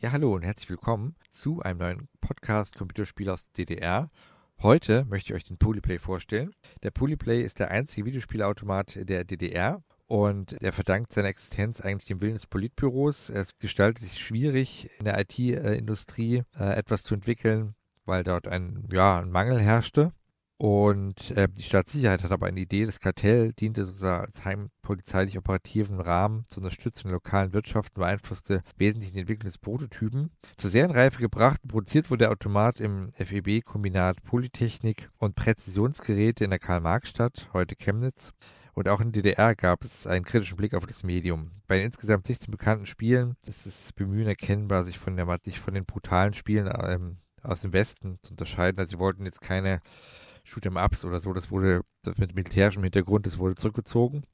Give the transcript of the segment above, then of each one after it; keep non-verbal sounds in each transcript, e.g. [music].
Ja, hallo und herzlich willkommen zu einem neuen Podcast Computerspiel aus DDR. Heute möchte ich euch den Polyplay vorstellen. Der Polyplay ist der einzige Videospielautomat der DDR und er verdankt seine Existenz eigentlich dem Willen des Politbüros. Es gestaltet sich schwierig in der IT-Industrie äh, etwas zu entwickeln, weil dort ein, ja, ein Mangel herrschte. Und äh, die Staatssicherheit hat aber eine Idee. Das Kartell diente sozusagen als heimpolizeilich operativen Rahmen zur Unterstützung der lokalen Wirtschaft und beeinflusste wesentlich die Entwicklung des Prototypen. Zur Serienreife gebracht und produziert wurde der Automat im FEB-Kombinat Polytechnik und Präzisionsgeräte in der Karl-Marx-Stadt, heute Chemnitz. Und auch in DDR gab es einen kritischen Blick auf das Medium. Bei den insgesamt 16 bekannten Spielen ist das Bemühen erkennbar, sich von, der, sich von den brutalen Spielen ähm, aus dem Westen zu unterscheiden. Also sie wollten jetzt keine Shoot'em-Ups oder so. Das wurde das mit militärischem Hintergrund, das wurde zurückgezogen.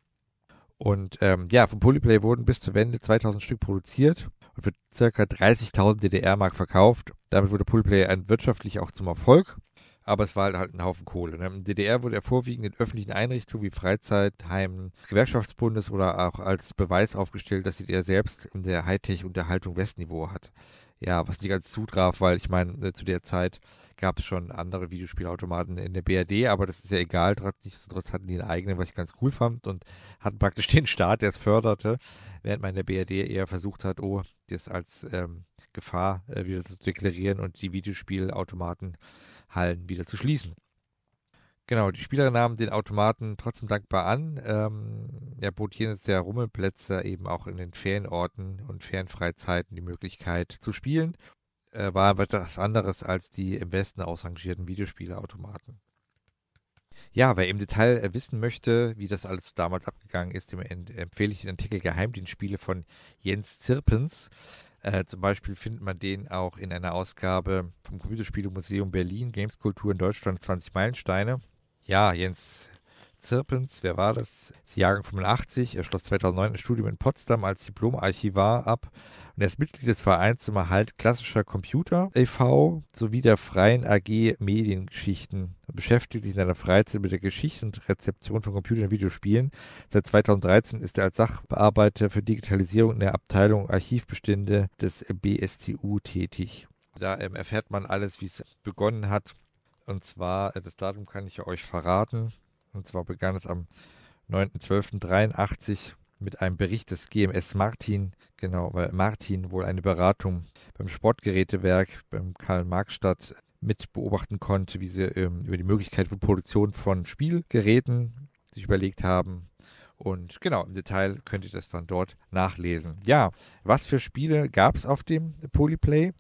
Und ähm, ja, vom Polyplay wurden bis zur Wende 2000 Stück produziert und für ca. 30.000 DDR-Mark verkauft. Damit wurde Polyplay ein wirtschaftlich auch zum Erfolg, aber es war halt ein Haufen Kohle. Ne? In DDR wurde er vorwiegend in öffentlichen Einrichtungen wie Freizeitheimen, Gewerkschaftsbundes oder auch als Beweis aufgestellt, dass die DDR selbst in der Hightech-Unterhaltung Westniveau hat. Ja, was nicht ganz zutraf, weil ich meine, äh, zu der Zeit gab es schon andere Videospielautomaten in der BRD, aber das ist ja egal. Trotzdem hatten die einen eigenen, was ich ganz cool fand und hatten praktisch [laughs] den Staat, der es förderte, während man in der BRD eher versucht hat, oh, das als ähm, Gefahr äh, wieder zu deklarieren und die Videospielautomatenhallen wieder zu schließen. Genau, die Spieler nahmen den Automaten trotzdem dankbar an. Ähm, er bot hier der Rummelplätze eben auch in den Ferienorten und Ferienfreizeiten die Möglichkeit zu spielen äh, war etwas anderes als die im Westen ausrangierten Videospieleautomaten. Ja, wer im Detail äh, wissen möchte, wie das alles damals abgegangen ist, dem empfehle ich den Artikel Geheimdienstspiele von Jens Zirpens. Äh, zum Beispiel findet man den auch in einer Ausgabe vom Computerspielemuseum Berlin, Gameskultur in Deutschland 20 Meilensteine. Ja, Jens Zirpens, wer war das? Ist Jahrgang 85, er schloss 2009 ein Studium in Potsdam als Diplomarchivar ab und er ist Mitglied des Vereins zum Erhalt klassischer Computer e.V. sowie der Freien AG Mediengeschichten und beschäftigt sich in seiner Freizeit mit der Geschichte und Rezeption von Computern und Videospielen. Seit 2013 ist er als Sachbearbeiter für Digitalisierung in der Abteilung Archivbestände des BSTU tätig. Da ähm, erfährt man alles, wie es begonnen hat. Und zwar, äh, das Datum kann ich euch verraten. Und zwar begann es am 9.12.83 mit einem Bericht des GMS Martin, genau, weil Martin wohl eine Beratung beim Sportgerätewerk beim Karl-Marx-Stadt mit beobachten konnte, wie sie ähm, über die Möglichkeit von Produktion von Spielgeräten sich überlegt haben. Und genau, im Detail könnt ihr das dann dort nachlesen. Ja, was für Spiele gab es auf dem Polyplay?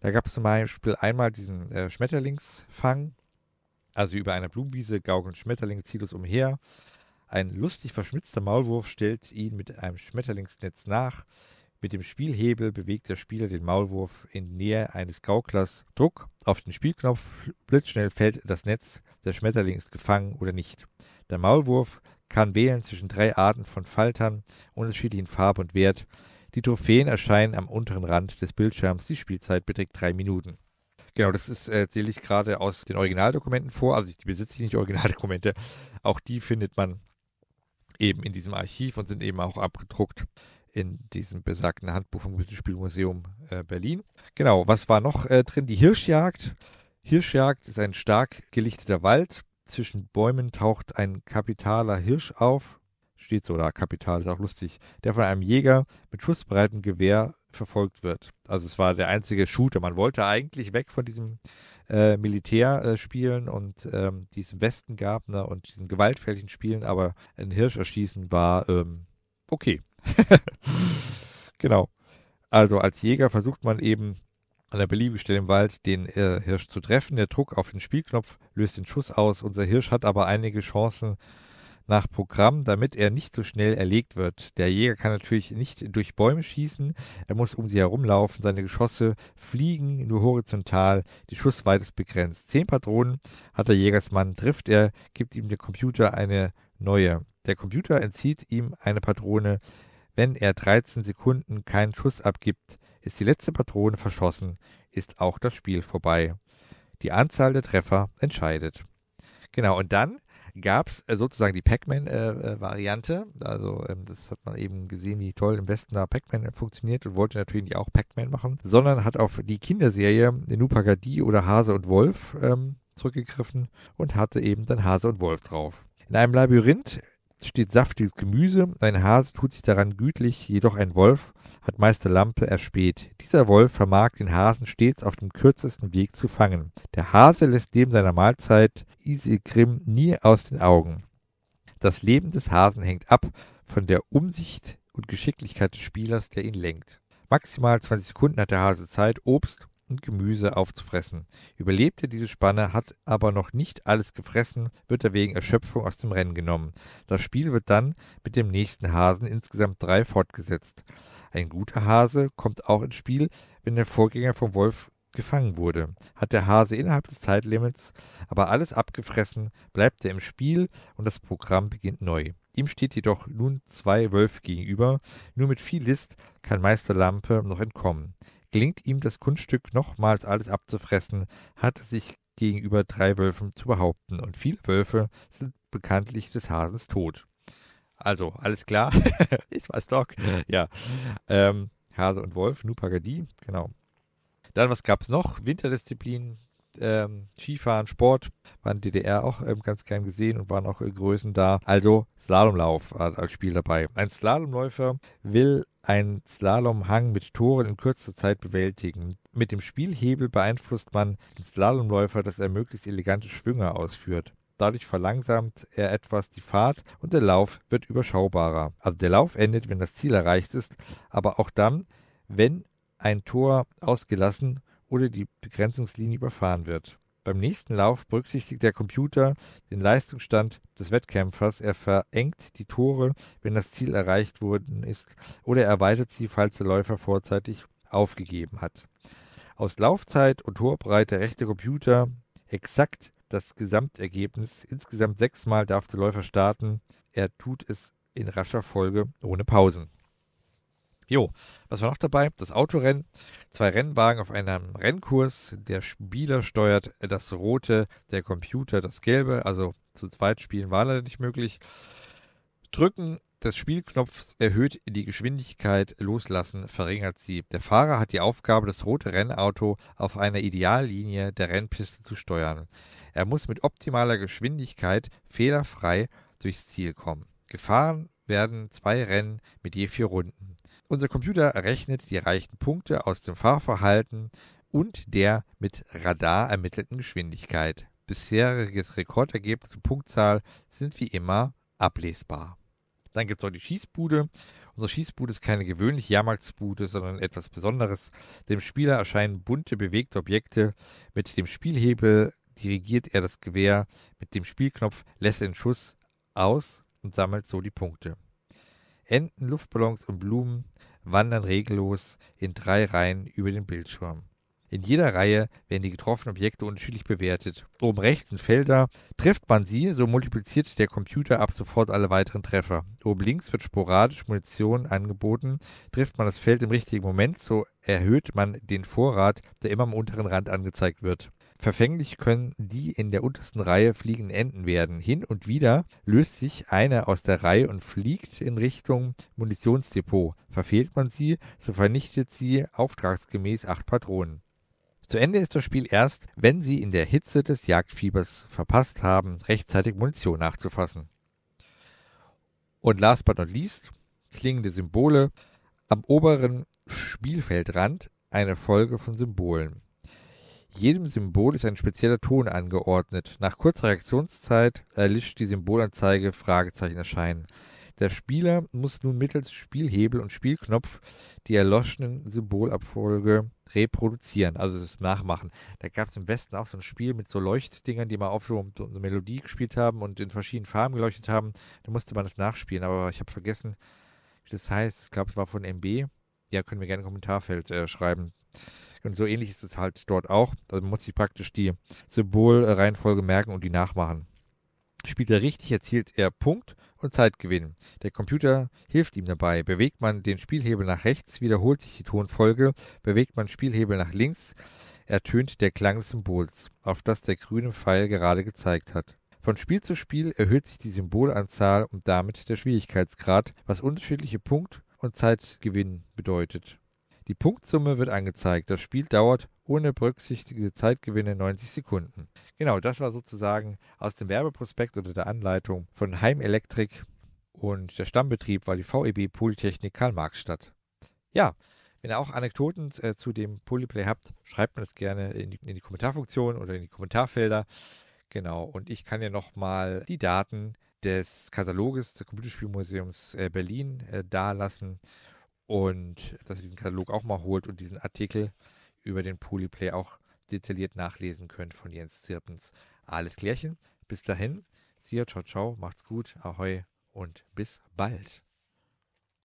Da gab es zum Beispiel einmal diesen äh, Schmetterlingsfang, also über einer Blumenwiese gaukeln Schmetterlinge ziellos umher. Ein lustig verschmitzter Maulwurf stellt ihn mit einem Schmetterlingsnetz nach. Mit dem Spielhebel bewegt der Spieler den Maulwurf in Nähe eines Gauklers. Druck auf den Spielknopf, blitzschnell fällt das Netz, der Schmetterling ist gefangen oder nicht. Der Maulwurf kann wählen zwischen drei Arten von Faltern unterschiedlichen Farbe und Wert. Die Trophäen erscheinen am unteren Rand des Bildschirms. Die Spielzeit beträgt drei Minuten. Genau, das ist, äh, ich gerade aus den Originaldokumenten vor. Also die besitze ich nicht, Originaldokumente. [laughs] Auch die findet man eben in diesem Archiv und sind eben auch abgedruckt in diesem besagten Handbuch vom Computerspielmuseum äh, Berlin. Genau, was war noch äh, drin? Die Hirschjagd. Hirschjagd ist ein stark gelichteter Wald. Zwischen Bäumen taucht ein kapitaler Hirsch auf. Steht so da, Kapital ist auch lustig. Der von einem Jäger mit schussbereitem Gewehr verfolgt wird. Also es war der einzige Shooter. Man wollte eigentlich weg von diesem äh, Militärspielen äh, und ähm, die es im Westen gab ne, und diesen gewaltfälligen Spielen, aber ein Hirsch erschießen war ähm, okay. [laughs] genau. Also als Jäger versucht man eben an der beliebigen Stelle im Wald den äh, Hirsch zu treffen. Der Druck auf den Spielknopf löst den Schuss aus. Unser Hirsch hat aber einige Chancen, nach Programm, damit er nicht so schnell erlegt wird. Der Jäger kann natürlich nicht durch Bäume schießen, er muss um sie herumlaufen, seine Geschosse fliegen nur horizontal, die Schussweite ist begrenzt. Zehn Patronen hat der Jägersmann, trifft er, gibt ihm der Computer eine neue. Der Computer entzieht ihm eine Patrone, wenn er 13 Sekunden keinen Schuss abgibt, ist die letzte Patrone verschossen, ist auch das Spiel vorbei. Die Anzahl der Treffer entscheidet. Genau, und dann gab es äh, sozusagen die Pac-Man-Variante. Äh, also ähm, das hat man eben gesehen, wie toll im Westen da Pac-Man funktioniert und wollte natürlich nicht auch Pac-Man machen, sondern hat auf die Kinderserie Nupagadi oder Hase und Wolf ähm, zurückgegriffen und hatte eben dann Hase und Wolf drauf. In einem Labyrinth steht saftiges Gemüse, ein Hase tut sich daran gütlich, jedoch ein Wolf hat Meister Lampe erspäht. Dieser Wolf vermag den Hasen stets auf dem kürzesten Weg zu fangen. Der Hase lässt neben seiner Mahlzeit Isigrim nie aus den Augen. Das Leben des Hasen hängt ab von der Umsicht und Geschicklichkeit des Spielers, der ihn lenkt. Maximal 20 Sekunden hat der Hase Zeit, Obst und Gemüse aufzufressen. Überlebt er diese Spanne, hat aber noch nicht alles gefressen, wird er wegen Erschöpfung aus dem Rennen genommen. Das Spiel wird dann mit dem nächsten Hasen insgesamt drei fortgesetzt. Ein guter Hase kommt auch ins Spiel, wenn der Vorgänger vom Wolf gefangen wurde. Hat der Hase innerhalb des Zeitlimits aber alles abgefressen, bleibt er im Spiel und das Programm beginnt neu. Ihm steht jedoch nun zwei Wölfe gegenüber. Nur mit viel List kann Meister Lampe noch entkommen. Gelingt ihm das Kunststück, nochmals alles abzufressen, hat er sich gegenüber drei Wölfen zu behaupten, und viele Wölfe sind bekanntlich des Hasens tot. Also, alles klar. [laughs] Ist was doch. Ja. Ähm, Hase und Wolf, Nupagadi, genau. Dann, was gab es noch? Winterdisziplinen, ähm, Skifahren, Sport, waren DDR auch ähm, ganz gern gesehen und waren auch äh, Größen da. Also Slalomlauf als Spiel dabei. Ein Slalomläufer will einen Slalomhang mit Toren in kurzer Zeit bewältigen. Mit dem Spielhebel beeinflusst man den Slalomläufer, dass er möglichst elegante Schwünge ausführt. Dadurch verlangsamt er etwas die Fahrt und der Lauf wird überschaubarer. Also der Lauf endet, wenn das Ziel erreicht ist, aber auch dann, wenn ein Tor ausgelassen oder die Begrenzungslinie überfahren wird. Beim nächsten Lauf berücksichtigt der Computer den Leistungsstand des Wettkämpfers. Er verengt die Tore, wenn das Ziel erreicht worden ist, oder erweitert sie, falls der Läufer vorzeitig aufgegeben hat. Aus Laufzeit und Torbreite rechnet der Computer exakt das Gesamtergebnis. Insgesamt sechsmal darf der Läufer starten. Er tut es in rascher Folge ohne Pausen. Jo, was war noch dabei? Das Autorennen. Zwei Rennwagen auf einem Rennkurs. Der Spieler steuert das rote, der Computer das gelbe. Also zu zweit spielen war leider nicht möglich. Drücken des Spielknopfs erhöht die Geschwindigkeit, loslassen verringert sie. Der Fahrer hat die Aufgabe, das rote Rennauto auf einer Ideallinie der Rennpiste zu steuern. Er muss mit optimaler Geschwindigkeit fehlerfrei durchs Ziel kommen. Gefahren werden zwei Rennen mit je vier Runden. Unser Computer rechnet die erreichten Punkte aus dem Fahrverhalten und der mit Radar ermittelten Geschwindigkeit. Bisheriges Rekordergebnis und Punktzahl sind wie immer ablesbar. Dann gibt es noch die Schießbude. Unsere Schießbude ist keine gewöhnliche Jahrmarktsbude, sondern etwas Besonderes. Dem Spieler erscheinen bunte, bewegte Objekte. Mit dem Spielhebel dirigiert er das Gewehr. Mit dem Spielknopf lässt er den Schuss aus und sammelt so die Punkte. Enten, Luftballons und Blumen wandern regellos in drei Reihen über den Bildschirm. In jeder Reihe werden die getroffenen Objekte unterschiedlich bewertet. Oben rechts sind Felder. Trifft man sie, so multipliziert der Computer ab sofort alle weiteren Treffer. Oben links wird sporadisch Munition angeboten. Trifft man das Feld im richtigen Moment, so erhöht man den Vorrat, der immer am unteren Rand angezeigt wird. Verfänglich können die in der untersten Reihe fliegenden Enten werden. Hin und wieder löst sich eine aus der Reihe und fliegt in Richtung Munitionsdepot. Verfehlt man sie, so vernichtet sie auftragsgemäß acht Patronen. Zu Ende ist das Spiel erst, wenn sie in der Hitze des Jagdfiebers verpasst haben, rechtzeitig Munition nachzufassen. Und last but not least, klingende Symbole. Am oberen Spielfeldrand eine Folge von Symbolen. Jedem Symbol ist ein spezieller Ton angeordnet. Nach kurzer Reaktionszeit erlischt die Symbolanzeige Fragezeichen erscheinen. Der Spieler muss nun mittels Spielhebel und Spielknopf die erloschenen Symbolabfolge reproduzieren, also das Nachmachen. Da gab es im Westen auch so ein Spiel mit so Leuchtdingern, die mal auf so eine Melodie gespielt haben und in verschiedenen Farben geleuchtet haben. Da musste man das nachspielen, aber ich habe vergessen, wie das heißt. Ich glaube, es war von MB. Ja, können wir gerne im Kommentarfeld äh, schreiben. Und so ähnlich ist es halt dort auch. Also man muss sich praktisch die Symbolreihenfolge merken und die nachmachen. Spielt er richtig, erzielt er Punkt und Zeitgewinn. Der Computer hilft ihm dabei. Bewegt man den Spielhebel nach rechts, wiederholt sich die Tonfolge. Bewegt man Spielhebel nach links, ertönt der Klang des Symbols, auf das der grüne Pfeil gerade gezeigt hat. Von Spiel zu Spiel erhöht sich die Symbolanzahl und damit der Schwierigkeitsgrad, was unterschiedliche Punkt- und Zeitgewinn bedeutet. Die Punktsumme wird angezeigt. Das Spiel dauert ohne berücksichtigte Zeitgewinne 90 Sekunden. Genau, das war sozusagen aus dem Werbeprospekt oder der Anleitung von Heimelektrik und der Stammbetrieb war die VEB Polytechnik Karl-Marx-Stadt. Ja, wenn ihr auch Anekdoten äh, zu dem Polyplay habt, schreibt mir das gerne in die, in die Kommentarfunktion oder in die Kommentarfelder. Genau, und ich kann ja nochmal die Daten des Kataloges des Computerspielmuseums äh, Berlin äh, dalassen und dass ihr diesen Katalog auch mal holt und diesen Artikel über den Polyplay auch detailliert nachlesen könnt von Jens Zirpens. Alles klärchen. Bis dahin. Sia, ciao, ciao, macht's gut, ahoi und bis bald.